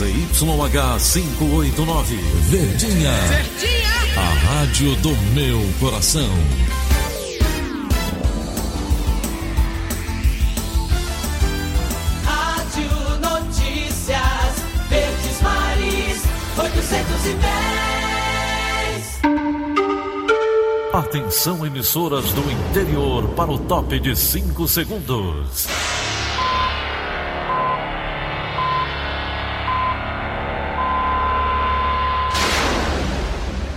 ZYH 589, Verdinha. Verdinha. A rádio do meu coração. Rádio Notícias Verdes Mares 810. Atenção, emissoras do interior, para o top de 5 segundos.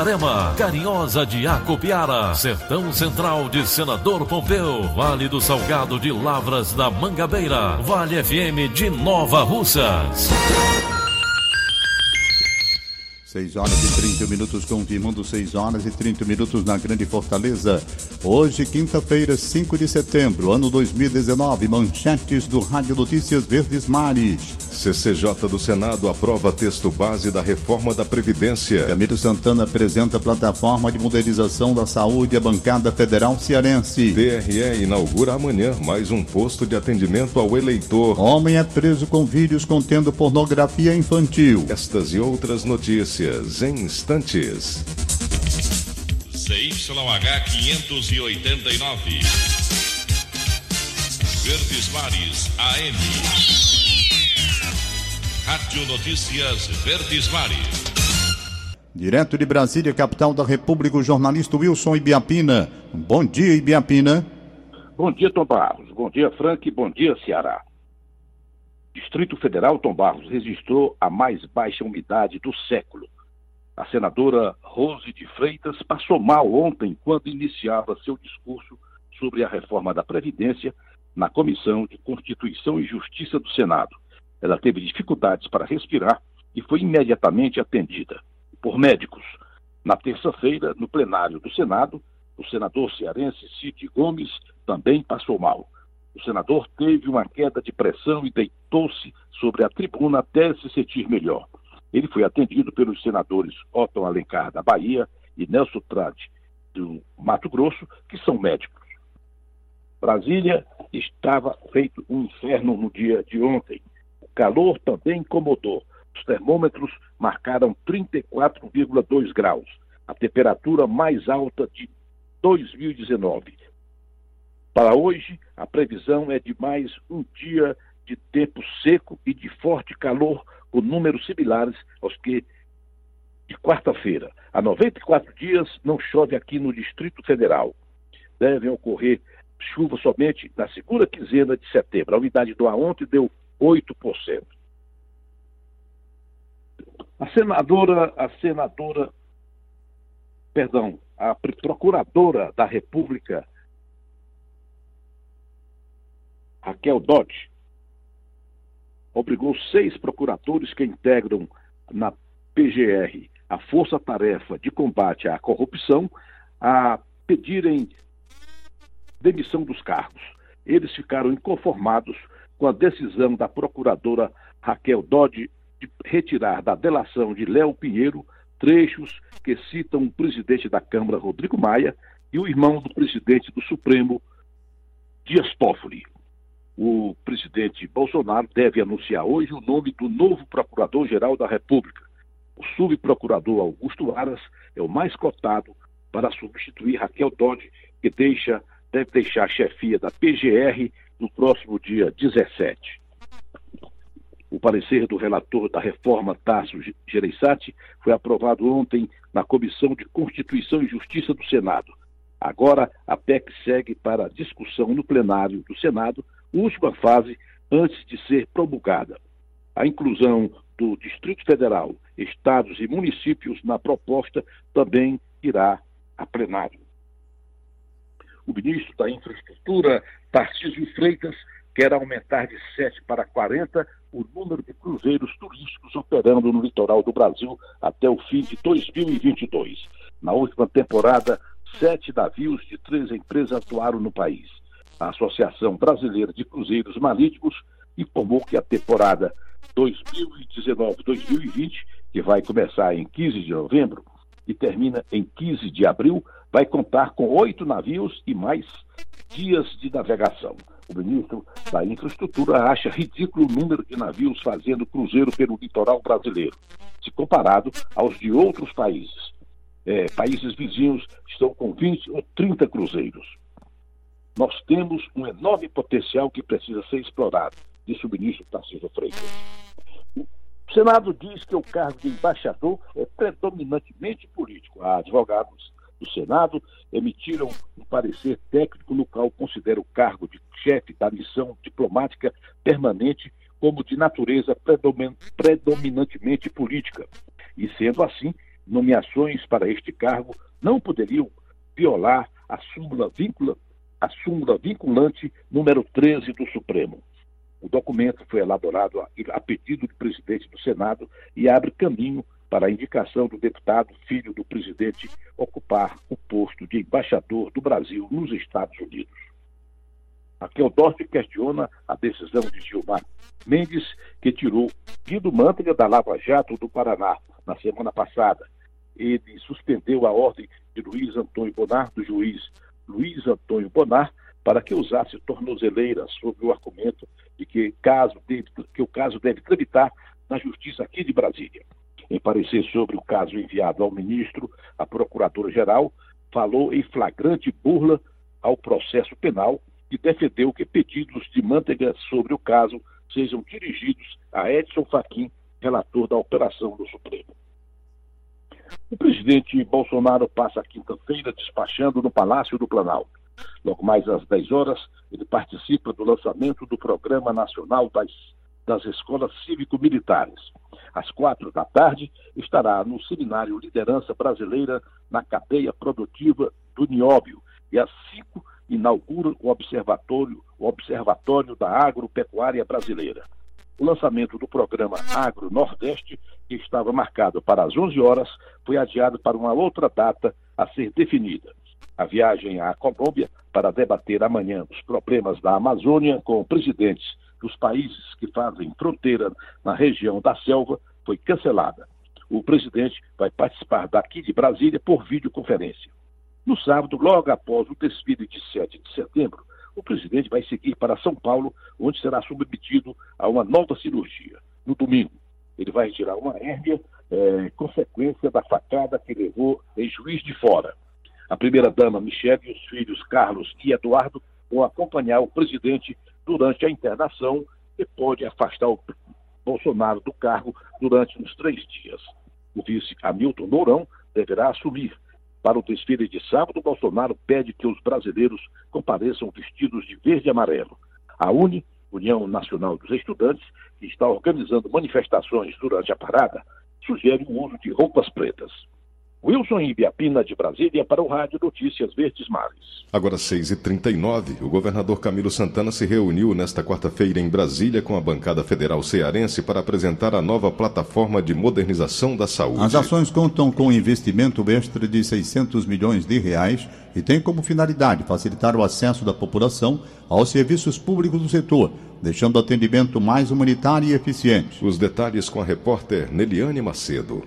Itarema, Carinhosa de Acopiara, Sertão Central de Senador Pompeu, Vale do Salgado de Lavras da Mangabeira, Vale FM de Nova Russas. 6 horas e 30 minutos, confirmando 6 horas e 30 minutos na Grande Fortaleza. Hoje, quinta-feira, 5 de setembro, ano 2019, manchetes do Rádio Notícias Verdes Mares. CCJ do Senado aprova texto base da reforma da Previdência. Camilo Santana apresenta a plataforma de modernização da saúde à bancada federal cearense. TRE inaugura amanhã mais um posto de atendimento ao eleitor. Homem é preso com vídeos contendo pornografia infantil. Estas e outras notícias em instantes. ZYH 589. Verdes Mares AM. Rádio Notícias Verdes Mares. Direto de Brasília, capital da República, o jornalista Wilson Ibiapina. Bom dia, Ibiapina. Bom dia, Tom Barros. Bom dia, Frank. Bom dia, Ceará. Distrito Federal, Tom Barros, registrou a mais baixa umidade do século. A senadora Rose de Freitas passou mal ontem quando iniciava seu discurso sobre a reforma da Previdência na Comissão de Constituição e Justiça do Senado. Ela teve dificuldades para respirar e foi imediatamente atendida por médicos. Na terça-feira, no plenário do Senado, o senador cearense Cid Gomes também passou mal. O senador teve uma queda de pressão e deitou-se sobre a tribuna até se sentir melhor. Ele foi atendido pelos senadores Otton Alencar, da Bahia, e Nelson Trade, do Mato Grosso, que são médicos. Brasília estava feito um inferno no dia de ontem. Calor também incomodou. Os termômetros marcaram 34,2 graus, a temperatura mais alta de 2019. Para hoje, a previsão é de mais um dia de tempo seco e de forte calor, com números similares aos que de quarta-feira. Há 94 dias não chove aqui no Distrito Federal. Devem ocorrer chuvas somente na segunda quinzena de setembro. A umidade do ar ontem deu 8%. A senadora, a senadora, perdão, a procuradora da República, Raquel Dodge, obrigou seis procuradores que integram na PGR a Força Tarefa de Combate à Corrupção a pedirem demissão dos cargos. Eles ficaram inconformados com a decisão da procuradora Raquel Dodge de retirar da delação de Léo Pinheiro trechos que citam o presidente da Câmara, Rodrigo Maia, e o irmão do presidente do Supremo, Dias Toffoli. O presidente Bolsonaro deve anunciar hoje o nome do novo Procurador-Geral da República. O subprocurador Augusto Aras é o mais cotado para substituir Raquel Dodge, que deixa, deve deixar a chefia da PGR no próximo dia 17. O parecer do relator da reforma Tasso Gereissati foi aprovado ontem na Comissão de Constituição e Justiça do Senado. Agora, a PEC segue para discussão no plenário do Senado, última fase antes de ser promulgada. A inclusão do Distrito Federal, estados e municípios na proposta também irá a plenário. O ministro da Infraestrutura, Tarcísio Freitas, quer aumentar de 7 para 40 o número de cruzeiros turísticos operando no litoral do Brasil até o fim de 2022. Na última temporada, sete navios de três empresas atuaram no país. A Associação Brasileira de Cruzeiros Marítimos informou que a temporada 2019-2020, que vai começar em 15 de novembro e termina em 15 de abril, vai contar com oito navios e mais dias de navegação. O ministro da Infraestrutura acha ridículo o número de navios fazendo cruzeiro pelo litoral brasileiro, se comparado aos de outros países. É, países vizinhos estão com 20 ou 30 cruzeiros. Nós temos um enorme potencial que precisa ser explorado, disse o ministro Tarcísio Freitas. O Senado diz que o cargo de embaixador é predominantemente político. Há advogados do Senado emitiram um parecer técnico no qual considera o cargo de chefe da missão diplomática permanente como de natureza predominantemente política. E, sendo assim, nomeações para este cargo não poderiam violar a súmula, vincula, a súmula vinculante número 13 do Supremo. O documento foi elaborado a, a pedido do presidente do Senado e abre caminho para a indicação do deputado filho do presidente ocupar o posto de embaixador do Brasil nos Estados Unidos. Raquel Dorte questiona a decisão de Gilmar Mendes, que tirou Guido Mantega da Lava Jato do Paraná na semana passada. Ele suspendeu a ordem de Luiz Antônio Bonar, do juiz Luiz Antônio Bonar, para que usasse tornozeleira sob o argumento de que, caso deve, que o caso deve tramitar na Justiça aqui de Brasília. Em parecer sobre o caso enviado ao ministro, a Procuradora-Geral falou em flagrante burla ao processo penal e defendeu que pedidos de Manteiga sobre o caso sejam dirigidos a Edson Fachin, relator da operação do Supremo. O presidente Bolsonaro passa a quinta-feira despachando no Palácio do Planalto. Logo mais às 10 horas, ele participa do lançamento do Programa Nacional das, das Escolas Cívico-Militares. Às quatro da tarde, estará no Seminário Liderança Brasileira na cadeia produtiva do Nióbio. E às cinco, inaugura o Observatório, o Observatório da Agropecuária Brasileira. O lançamento do programa Agro Nordeste, que estava marcado para as 11 horas, foi adiado para uma outra data a ser definida a viagem à Colômbia para debater amanhã os problemas da Amazônia com presidentes dos países que fazem fronteira na região da selva foi cancelada. O presidente vai participar daqui de Brasília por videoconferência. No sábado, logo após o desfile de 7 de setembro, o presidente vai seguir para São Paulo, onde será submetido a uma nova cirurgia. No domingo, ele vai retirar uma hérnia, é, consequência da facada que levou em Juiz de Fora. A primeira-dama Michele e os filhos Carlos e Eduardo vão acompanhar o presidente durante a internação e pode afastar o Bolsonaro do cargo durante uns três dias. O vice Hamilton Mourão deverá assumir. Para o desfile de sábado, Bolsonaro pede que os brasileiros compareçam vestidos de verde e amarelo. A UNE, União Nacional dos Estudantes, que está organizando manifestações durante a parada, sugere o uso de roupas pretas. Wilson Ibiapina, de Brasília, para o Rádio Notícias Verdes Mares. Agora 6h39, o governador Camilo Santana se reuniu nesta quarta-feira em Brasília com a bancada federal cearense para apresentar a nova plataforma de modernização da saúde. As ações contam com investimento extra de 600 milhões de reais e têm como finalidade facilitar o acesso da população aos serviços públicos do setor, deixando o atendimento mais humanitário e eficiente. Os detalhes com a repórter Neliane Macedo.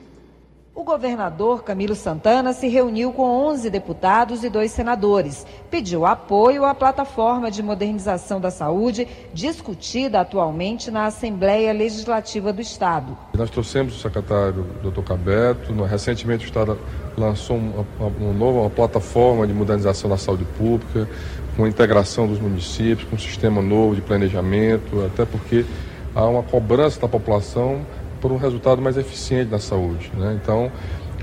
O governador Camilo Santana se reuniu com 11 deputados e dois senadores. Pediu apoio à plataforma de modernização da saúde discutida atualmente na Assembleia Legislativa do Estado. Nós trouxemos o secretário Dr. Cabeto. Recentemente o Estado lançou uma, nova plataforma de modernização da saúde pública, com a integração dos municípios, com um sistema novo de planejamento, até porque há uma cobrança da população por um resultado mais eficiente na saúde. Né? Então,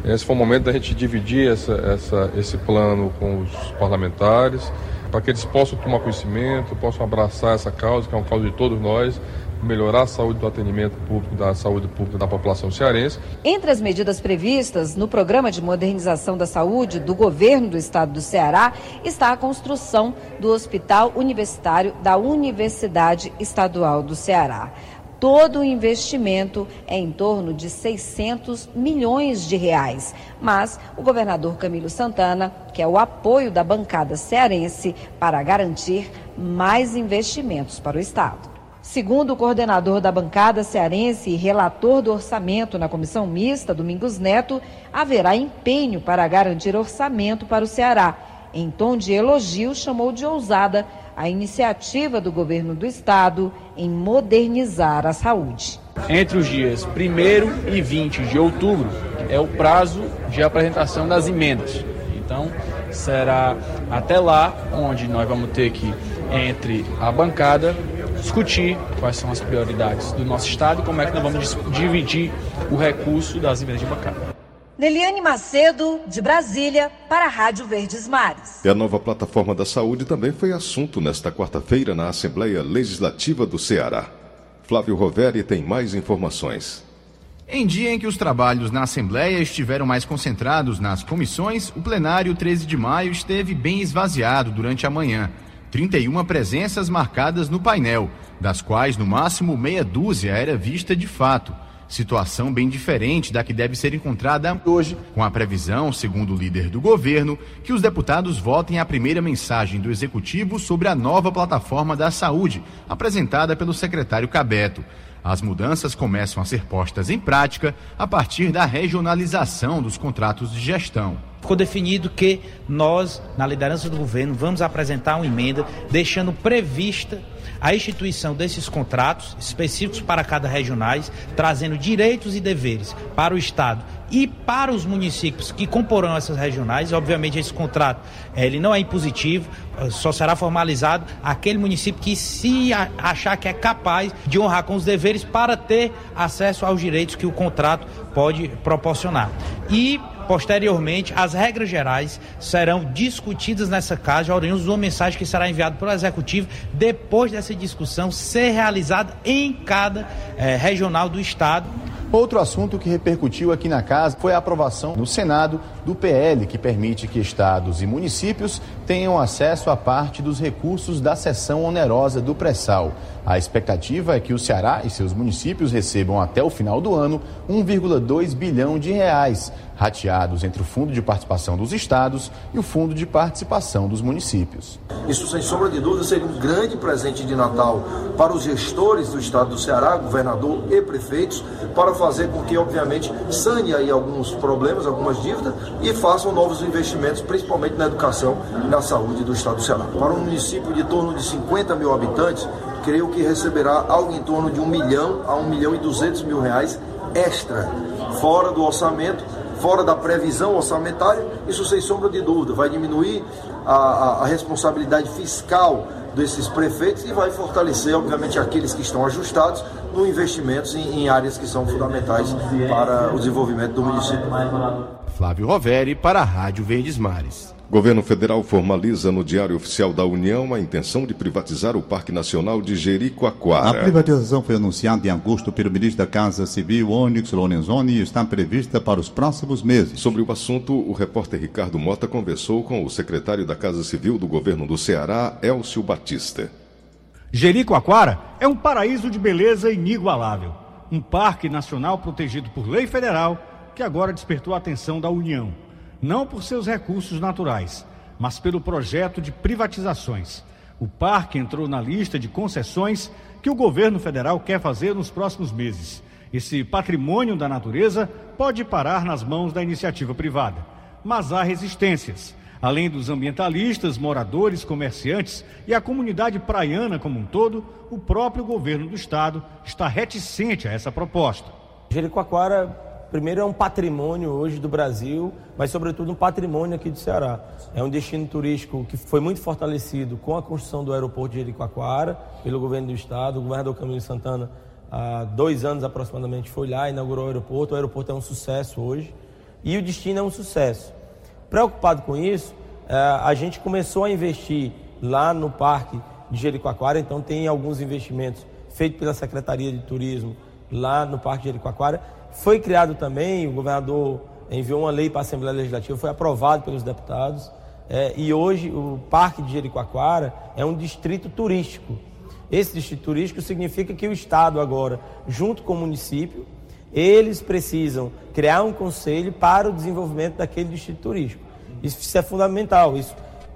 esse foi o momento da gente dividir essa, essa, esse plano com os parlamentares, para que eles possam tomar conhecimento, possam abraçar essa causa, que é uma causa de todos nós, melhorar a saúde do atendimento público, da saúde pública da população cearense. Entre as medidas previstas no Programa de Modernização da Saúde do Governo do Estado do Ceará está a construção do Hospital Universitário da Universidade Estadual do Ceará. Todo o investimento é em torno de 600 milhões de reais. Mas o governador Camilo Santana quer o apoio da bancada cearense para garantir mais investimentos para o Estado. Segundo o coordenador da bancada cearense e relator do orçamento na comissão mista, Domingos Neto, haverá empenho para garantir orçamento para o Ceará. Em tom de elogio, chamou de ousada a iniciativa do governo do estado em modernizar a saúde. Entre os dias 1 e 20 de outubro é o prazo de apresentação das emendas. Então, será até lá onde nós vamos ter que, entre a bancada, discutir quais são as prioridades do nosso Estado e como é que nós vamos dividir o recurso das emendas de bancada. Neliane Macedo, de Brasília, para a Rádio Verdes Mares. E a nova plataforma da saúde também foi assunto nesta quarta-feira na Assembleia Legislativa do Ceará. Flávio Roveri tem mais informações. Em dia em que os trabalhos na Assembleia estiveram mais concentrados nas comissões, o plenário 13 de maio esteve bem esvaziado durante a manhã. 31 presenças marcadas no painel, das quais no máximo meia dúzia era vista de fato. Situação bem diferente da que deve ser encontrada hoje, com a previsão, segundo o líder do governo, que os deputados votem a primeira mensagem do executivo sobre a nova plataforma da saúde, apresentada pelo secretário Cabeto. As mudanças começam a ser postas em prática a partir da regionalização dos contratos de gestão. Ficou definido que nós, na liderança do governo, vamos apresentar uma emenda deixando prevista a instituição desses contratos específicos para cada regionais, trazendo direitos e deveres para o Estado e para os municípios que comporão essas regionais. Obviamente, esse contrato ele não é impositivo, eh, só será formalizado aquele município que se achar que é capaz de honrar com os deveres para ter acesso aos direitos que o contrato pode proporcionar. E Posteriormente, as regras gerais serão discutidas nessa casa, oriundos uma mensagem que será enviada pelo Executivo depois dessa discussão ser realizada em cada eh, regional do Estado. Outro assunto que repercutiu aqui na casa foi a aprovação no Senado do PL, que permite que estados e municípios tenham acesso a parte dos recursos da seção onerosa do pré-sal. A expectativa é que o Ceará e seus municípios recebam até o final do ano 1,2 bilhão de reais rateados entre o Fundo de Participação dos Estados e o Fundo de Participação dos Municípios. Isso, sem sombra de dúvida, seria um grande presente de Natal para os gestores do Estado do Ceará, governador e prefeitos, para fazer com que, obviamente, sane aí alguns problemas, algumas dívidas e façam novos investimentos, principalmente na educação e na saúde do Estado do Ceará. Para um município de torno de 50 mil habitantes, creio que receberá algo em torno de 1 milhão a 1 milhão e 200 mil reais extra, fora do orçamento fora da previsão orçamentária, isso sem sombra de dúvida vai diminuir a, a, a responsabilidade fiscal desses prefeitos e vai fortalecer, obviamente, aqueles que estão ajustados no investimentos em, em áreas que são fundamentais para o desenvolvimento do município. Flávio Roveri para a Rádio Verdes Mares. Governo federal formaliza no Diário Oficial da União a intenção de privatizar o Parque Nacional de Jericoacoara. A privatização foi anunciada em agosto pelo ministro da Casa Civil, Onyx Lorenzoni, e está prevista para os próximos meses. Sobre o assunto, o repórter Ricardo Mota conversou com o secretário da Casa Civil do governo do Ceará, Elcio Batista. Jericoacoara é um paraíso de beleza inigualável. Um parque nacional protegido por lei federal que agora despertou a atenção da União não por seus recursos naturais, mas pelo projeto de privatizações. O parque entrou na lista de concessões que o governo federal quer fazer nos próximos meses. Esse patrimônio da natureza pode parar nas mãos da iniciativa privada. Mas há resistências. Além dos ambientalistas, moradores, comerciantes e a comunidade praiana como um todo, o próprio governo do estado está reticente a essa proposta. Jericoacoara primeiro é um patrimônio hoje do Brasil, mas sobretudo um patrimônio aqui do Ceará. É um destino turístico que foi muito fortalecido com a construção do aeroporto de Jericoacoara pelo governo do estado. O governador Camilo Santana, há dois anos aproximadamente, foi lá, inaugurou o aeroporto. O aeroporto é um sucesso hoje e o destino é um sucesso. Preocupado com isso, é, a gente começou a investir lá no parque de Jericoacoara, então tem alguns investimentos feito pela Secretaria de Turismo lá no Parque de Jericoacoara. Foi criado também, o governador enviou uma lei para a Assembleia Legislativa, foi aprovado pelos deputados. É, e hoje o Parque de Jericoacoara é um distrito turístico. Esse distrito turístico significa que o Estado agora, junto com o município, eles precisam criar um conselho para o desenvolvimento daquele distrito turístico. Isso, é fundamental. Isso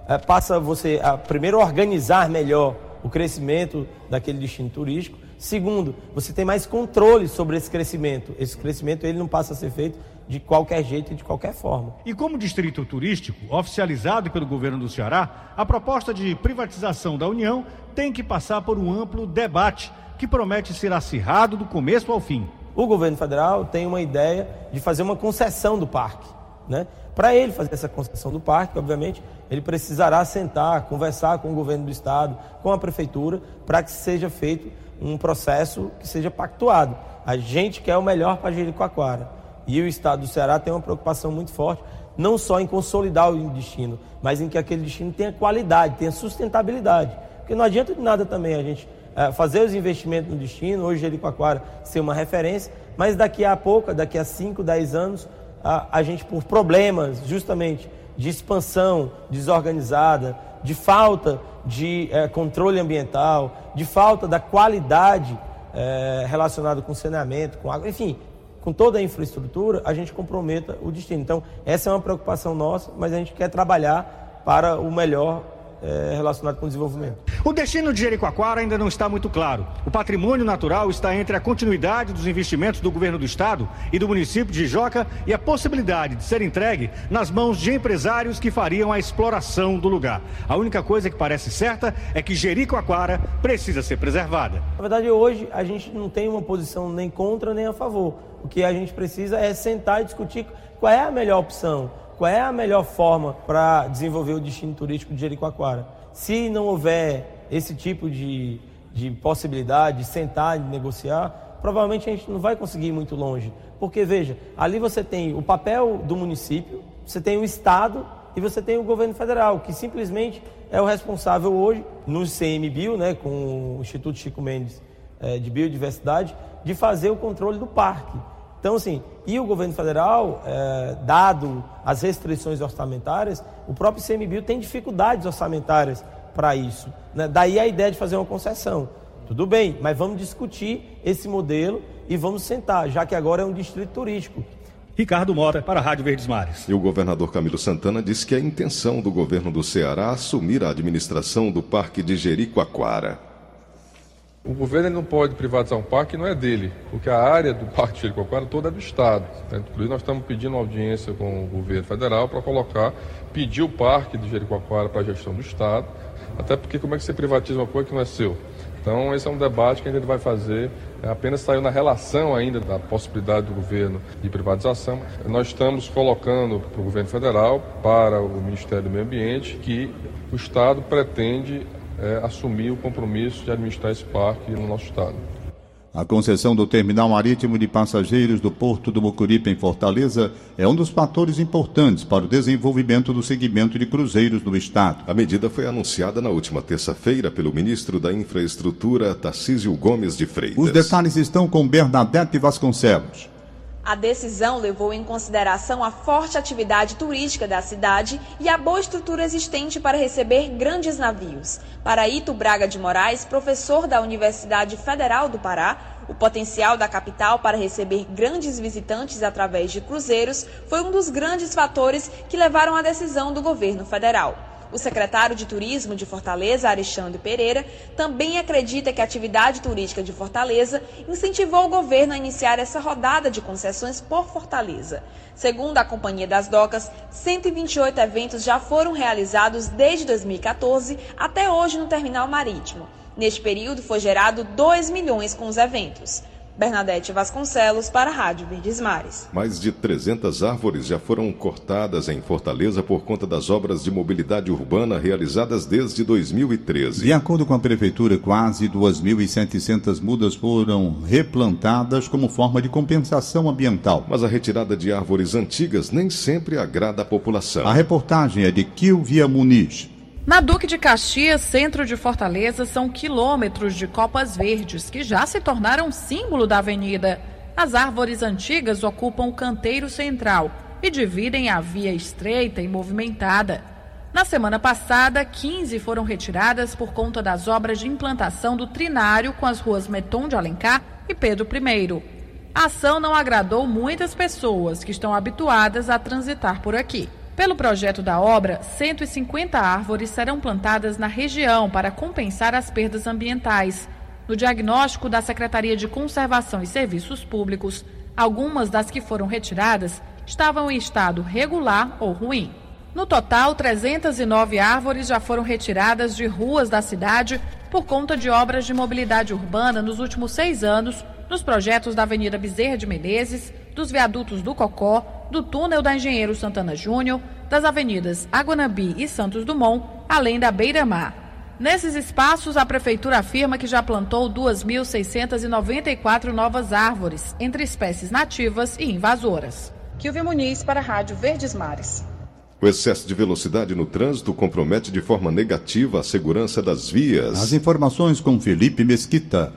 é, passa você a primeiro organizar melhor o crescimento daquele destino turístico. Segundo, você tem mais controle sobre esse crescimento. Esse crescimento ele não passa a ser feito de qualquer jeito e de qualquer forma. E como distrito turístico, oficializado pelo governo do Ceará, a proposta de privatização da União tem que passar por um amplo debate que promete ser acirrado do começo ao fim. O governo federal tem uma ideia de fazer uma concessão do parque. Né? Para ele fazer essa concessão do parque, obviamente, ele precisará sentar, conversar com o governo do estado, com a prefeitura, para que seja feito um processo que seja pactuado. A gente quer o melhor para Jericoacoara. E o estado do Ceará tem uma preocupação muito forte, não só em consolidar o destino, mas em que aquele destino tenha qualidade, tenha sustentabilidade. Porque não adianta de nada também a gente é, fazer os investimentos no destino, hoje Jericoacoara ser uma referência, mas daqui a pouco, daqui a 5, 10 anos, a, a gente, por problemas justamente de expansão desorganizada, de falta de é, controle ambiental, de falta da qualidade é, relacionada com saneamento, com água, enfim, com toda a infraestrutura, a gente comprometa o destino. Então, essa é uma preocupação nossa, mas a gente quer trabalhar para o melhor é, relacionado com o desenvolvimento. O destino de Jericoacoara ainda não está muito claro. O patrimônio natural está entre a continuidade dos investimentos do governo do estado e do município de Joca e a possibilidade de ser entregue nas mãos de empresários que fariam a exploração do lugar. A única coisa que parece certa é que Jericoacoara precisa ser preservada. Na verdade, hoje a gente não tem uma posição nem contra nem a favor. O que a gente precisa é sentar e discutir qual é a melhor opção qual é a melhor forma para desenvolver o destino turístico de Jericoacoara. Se não houver esse tipo de, de possibilidade de sentar e negociar, provavelmente a gente não vai conseguir ir muito longe. Porque, veja, ali você tem o papel do município, você tem o Estado e você tem o governo federal, que simplesmente é o responsável hoje, no CMBio, né, com o Instituto Chico Mendes é, de Biodiversidade, de fazer o controle do parque. Então, assim, e o governo federal, é, dado as restrições orçamentárias, o próprio CMBio tem dificuldades orçamentárias para isso. Né? Daí a ideia de fazer uma concessão. Tudo bem, mas vamos discutir esse modelo e vamos sentar, já que agora é um distrito turístico. Ricardo Mota, para a Rádio Verdes Mares. E o governador Camilo Santana disse que é a intenção do governo do Ceará assumir a administração do Parque de Jericoacoara. O governo não pode privatizar um parque que não é dele, porque a área do Parque de Jericoacoara toda é do Estado. Né? Inclusive, nós estamos pedindo audiência com o governo federal para colocar, pedir o Parque de Jericoacoara para a gestão do Estado, até porque como é que você privatiza uma coisa que não é seu? Então, esse é um debate que a gente vai fazer. É, apenas saiu na relação ainda da possibilidade do governo de privatização. Nós estamos colocando para o governo federal, para o Ministério do Meio Ambiente, que o Estado pretende é, assumir o compromisso de administrar esse parque no nosso estado. A concessão do terminal marítimo de passageiros do Porto do Mucuripe, em Fortaleza, é um dos fatores importantes para o desenvolvimento do segmento de cruzeiros no Estado. A medida foi anunciada na última terça-feira pelo ministro da Infraestrutura, Tarcísio Gomes de Freitas. Os detalhes estão com Bernadette Vasconcelos. A decisão levou em consideração a forte atividade turística da cidade e a boa estrutura existente para receber grandes navios. Para Ito Braga de Moraes, professor da Universidade Federal do Pará, o potencial da capital para receber grandes visitantes através de cruzeiros foi um dos grandes fatores que levaram à decisão do governo federal. O secretário de Turismo de Fortaleza, Alexandre Pereira, também acredita que a atividade turística de Fortaleza incentivou o governo a iniciar essa rodada de concessões por Fortaleza. Segundo a Companhia das Docas, 128 eventos já foram realizados desde 2014 até hoje no terminal marítimo. Neste período foi gerado 2 milhões com os eventos. Bernadette Vasconcelos para a Rádio Verdes Mares. Mais de 300 árvores já foram cortadas em Fortaleza por conta das obras de mobilidade urbana realizadas desde 2013. De acordo com a prefeitura, quase 2.700 mudas foram replantadas como forma de compensação ambiental. Mas a retirada de árvores antigas nem sempre agrada a população. A reportagem é de Kilvia Muniz. Na Duque de Caxias, centro de Fortaleza, são quilômetros de copas verdes que já se tornaram símbolo da avenida. As árvores antigas ocupam o canteiro central e dividem a via estreita e movimentada. Na semana passada, 15 foram retiradas por conta das obras de implantação do trinário com as ruas Meton de Alencar e Pedro I. A ação não agradou muitas pessoas que estão habituadas a transitar por aqui. Pelo projeto da obra, 150 árvores serão plantadas na região para compensar as perdas ambientais. No diagnóstico da Secretaria de Conservação e Serviços Públicos, algumas das que foram retiradas estavam em estado regular ou ruim. No total, 309 árvores já foram retiradas de ruas da cidade por conta de obras de mobilidade urbana nos últimos seis anos, nos projetos da Avenida Bezerra de Menezes, dos viadutos do Cocó, do túnel da Engenheiro Santana Júnior, das avenidas Aguanabi e Santos Dumont, além da Beira-Mar. Nesses espaços, a Prefeitura afirma que já plantou 2.694 novas árvores, entre espécies nativas e invasoras. Kilvio Muniz para a Rádio Verdes Mares. O excesso de velocidade no trânsito compromete de forma negativa a segurança das vias. As informações com Felipe Mesquita.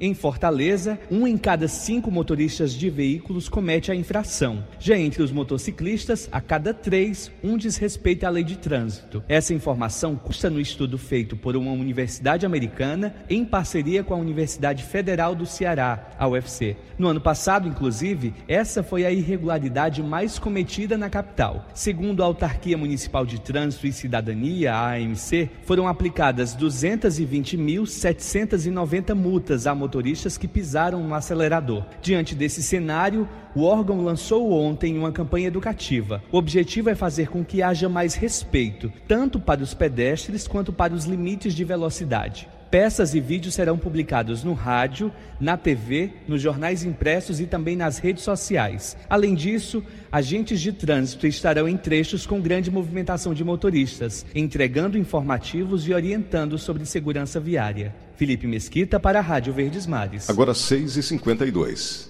Em Fortaleza, um em cada cinco motoristas de veículos comete a infração. Já entre os motociclistas, a cada três, um desrespeita a lei de trânsito. Essa informação consta no estudo feito por uma universidade americana em parceria com a Universidade Federal do Ceará, a UFC. No ano passado, inclusive, essa foi a irregularidade mais cometida na capital. Segundo a Autarquia Municipal de Trânsito e Cidadania, a AMC, foram aplicadas 220.790 multas a motoristas que pisaram no acelerador. Diante desse cenário, o órgão lançou ontem uma campanha educativa. O objetivo é fazer com que haja mais respeito, tanto para os pedestres quanto para os limites de velocidade. Peças e vídeos serão publicados no rádio, na TV, nos jornais impressos e também nas redes sociais. Além disso, agentes de trânsito estarão em trechos com grande movimentação de motoristas, entregando informativos e orientando sobre segurança viária. Felipe Mesquita para a Rádio Verdes Mares. Agora 6h52.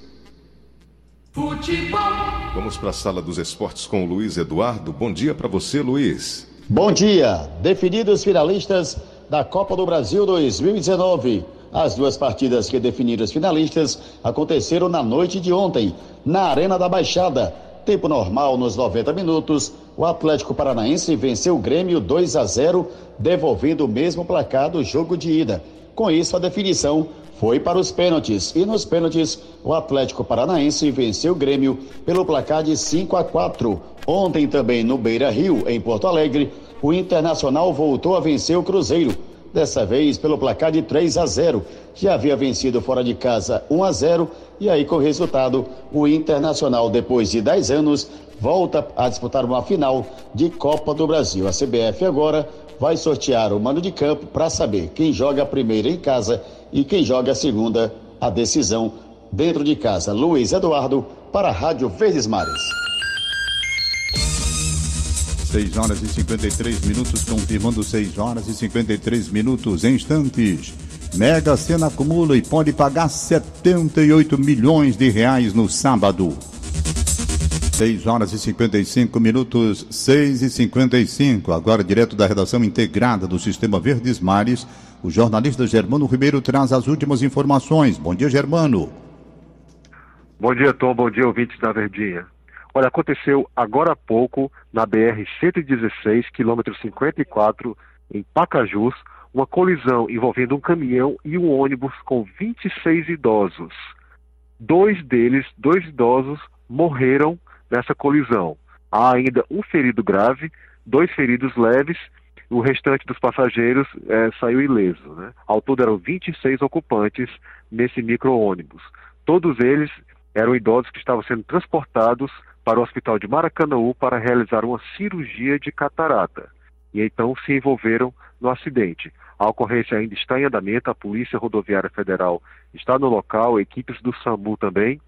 Futebol. Vamos para a sala dos esportes com o Luiz Eduardo. Bom dia para você, Luiz. Bom dia. Definidos finalistas da Copa do Brasil 2019. As duas partidas que definiram os finalistas aconteceram na noite de ontem, na Arena da Baixada. Tempo normal nos 90 minutos, o Atlético Paranaense venceu o Grêmio 2 a 0, devolvendo o mesmo placar do jogo de ida. Com isso, a definição foi para os pênaltis. E nos pênaltis, o Atlético Paranaense venceu o Grêmio pelo placar de 5 a 4. Ontem também no Beira Rio, em Porto Alegre, o Internacional voltou a vencer o Cruzeiro. Dessa vez pelo placar de 3 a 0. Já havia vencido fora de casa 1 a 0 e aí com o resultado, o Internacional depois de 10 anos volta a disputar uma final de Copa do Brasil. A CBF agora vai sortear o mando de campo para saber quem joga a primeira em casa e quem joga a segunda, a decisão dentro de casa. Luiz Eduardo para a Rádio Verdes Mares. 6 horas e 53 minutos, confirmando 6 horas e 53 minutos em instantes. Mega Sena acumula e pode pagar 78 milhões de reais no sábado. 6 horas e 55 minutos, 6 e 55. Agora, direto da redação integrada do Sistema Verdes Mares, o jornalista Germano Ribeiro traz as últimas informações. Bom dia, Germano. Bom dia, Tom. Bom dia, ouvintes da Verdinha. Olha, aconteceu agora há pouco na BR-116, quilômetro 54, em Pacajus, uma colisão envolvendo um caminhão e um ônibus com 26 idosos. Dois deles, dois idosos, morreram nessa colisão. Há ainda um ferido grave, dois feridos leves, o restante dos passageiros é, saiu ileso. Né? Ao todo eram 26 ocupantes nesse micro-ônibus. Todos eles eram idosos que estavam sendo transportados para o hospital de Maracanãú para realizar uma cirurgia de catarata. E então se envolveram no acidente. A ocorrência ainda está em andamento, a Polícia Rodoviária Federal está no local, equipes do SAMU também.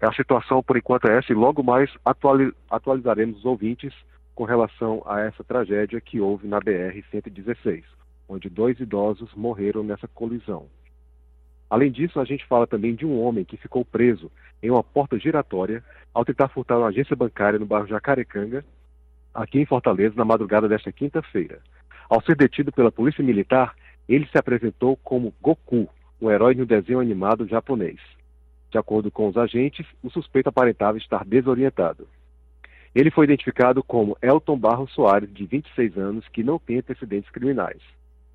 A situação, por enquanto, é essa e logo mais atuali atualizaremos os ouvintes com relação a essa tragédia que houve na BR-116, onde dois idosos morreram nessa colisão. Além disso, a gente fala também de um homem que ficou preso em uma porta giratória ao tentar furtar uma agência bancária no bairro Jacarecanga, aqui em Fortaleza, na madrugada desta quinta-feira. Ao ser detido pela polícia militar, ele se apresentou como Goku, um herói um desenho animado japonês. De acordo com os agentes, o suspeito aparentava estar desorientado. Ele foi identificado como Elton Barros Soares, de 26 anos, que não tem antecedentes criminais.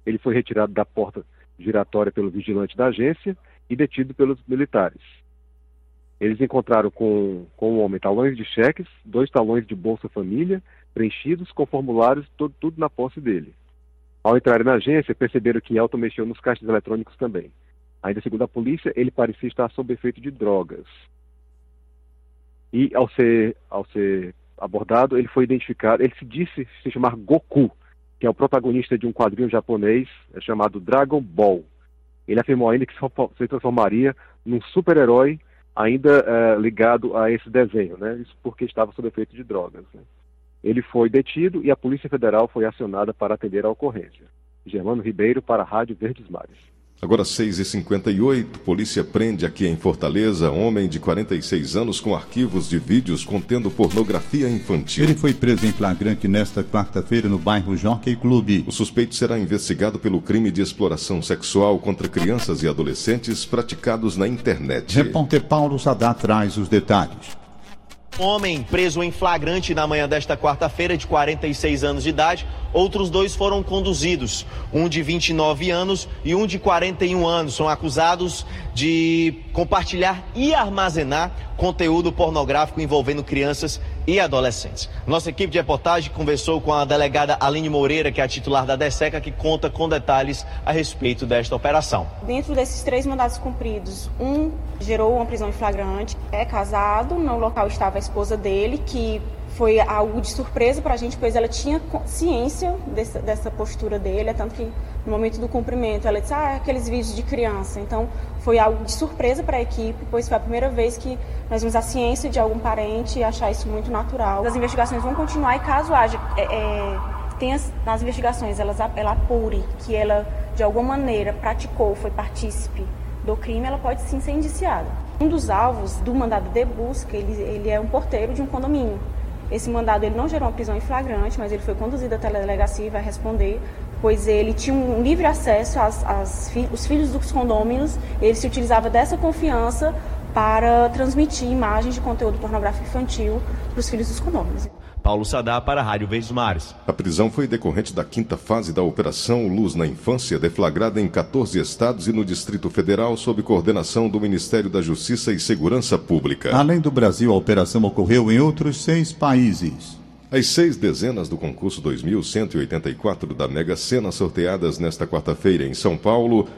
Ele foi retirado da porta giratória pelo vigilante da agência e detido pelos militares. Eles encontraram com, com o homem talões de cheques, dois talões de Bolsa Família, preenchidos com formulários, tudo, tudo na posse dele. Ao entrar na agência, perceberam que Elton mexeu nos caixas eletrônicos também. Ainda segundo a polícia, ele parecia estar sob efeito de drogas. E ao ser, ao ser abordado, ele foi identificado, ele se disse se chamar Goku, que é o protagonista de um quadrinho japonês é chamado Dragon Ball. Ele afirmou ainda que se transformaria num super-herói ainda é, ligado a esse desenho, né? Isso porque estava sob efeito de drogas. Né? Ele foi detido e a Polícia Federal foi acionada para atender a ocorrência. Germano Ribeiro para a Rádio Verdes Mares. Agora 6h58, polícia prende aqui em Fortaleza homem de 46 anos com arquivos de vídeos contendo pornografia infantil. Ele foi preso em flagrante nesta quarta-feira no bairro Jockey Clube. O suspeito será investigado pelo crime de exploração sexual contra crianças e adolescentes praticados na internet. Repórter Paulo Sadá traz os detalhes. Homem preso em flagrante na manhã desta quarta-feira, de 46 anos de idade. Outros dois foram conduzidos, um de 29 anos e um de 41 anos. São acusados de compartilhar e armazenar conteúdo pornográfico envolvendo crianças e adolescentes. Nossa equipe de reportagem conversou com a delegada Aline Moreira, que é a titular da DESECA, que conta com detalhes a respeito desta operação. Dentro desses três mandados cumpridos, um gerou uma prisão em flagrante, é casado, no local estava a esposa dele, que foi algo de surpresa para a gente, pois ela tinha ciência dessa, dessa, postura dele, é tanto que no momento do cumprimento ela disse, ah, é aqueles vídeos de criança. Então foi algo de surpresa para a equipe, pois foi a primeira vez que nós vimos a ciência de algum parente e achar isso muito natural. As investigações vão continuar e caso haja, é, é, nas investigações elas, ela apure que ela de alguma maneira praticou, foi partícipe do crime, ela pode sim ser indiciada. Um dos alvos do mandado de busca, ele, ele é um porteiro de um condomínio. Esse mandado ele não gerou uma prisão em flagrante, mas ele foi conduzido até a delegacia e vai responder, pois ele tinha um livre acesso às, às fi, os filhos dos condôminos, ele se utilizava dessa confiança para transmitir imagens de conteúdo pornográfico infantil para os filhos dos condôminos. Paulo Sadá para a Rádio Verdes Mares. A prisão foi decorrente da quinta fase da Operação Luz na Infância, deflagrada em 14 estados e no Distrito Federal, sob coordenação do Ministério da Justiça e Segurança Pública. Além do Brasil, a operação ocorreu em outros seis países. As seis dezenas do concurso 2184 da Mega Sena sorteadas nesta quarta-feira em São Paulo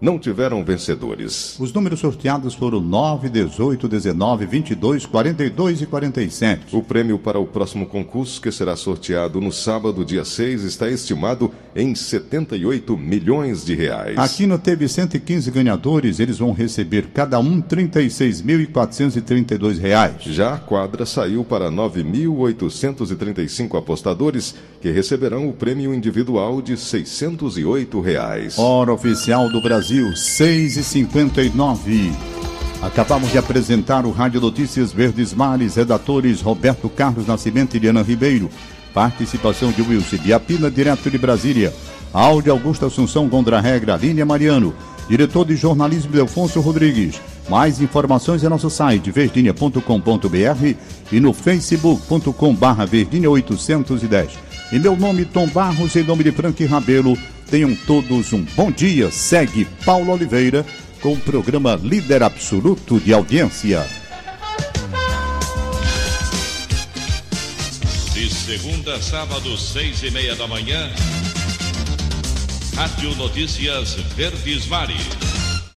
não tiveram vencedores. Os números sorteados foram 9, 18, 19, 22, 42 e 47. O prêmio para o próximo concurso, que será sorteado no sábado, dia 6, está estimado em 78 milhões de reais. A Quina teve 115 ganhadores, eles vão receber cada um 36.432 reais. Já a quadra saiu para 9.835 apostadores, que receberão o prêmio individual de 608 reais. Hora oficial do Brasil. Brasil, 6 e 59 Acabamos de apresentar o Rádio Notícias Verdes Mares, redatores Roberto Carlos Nascimento e Diana Ribeiro. Participação de Wilson Biapina, direto de Brasília. Áudio Augusto Assunção Gondra Regra, Línia Mariano. Diretor de jornalismo Delfonso Rodrigues. Mais informações é nosso site verdinha.com.br e no facebook.com barra verdinha 810. Em meu nome, Tom Barros, em nome de Frank Rabelo, Tenham todos um bom dia. Segue Paulo Oliveira com o programa Líder Absoluto de Audiência. De segunda a sábado, seis e meia da manhã. Rádio Notícias Verdes Mares.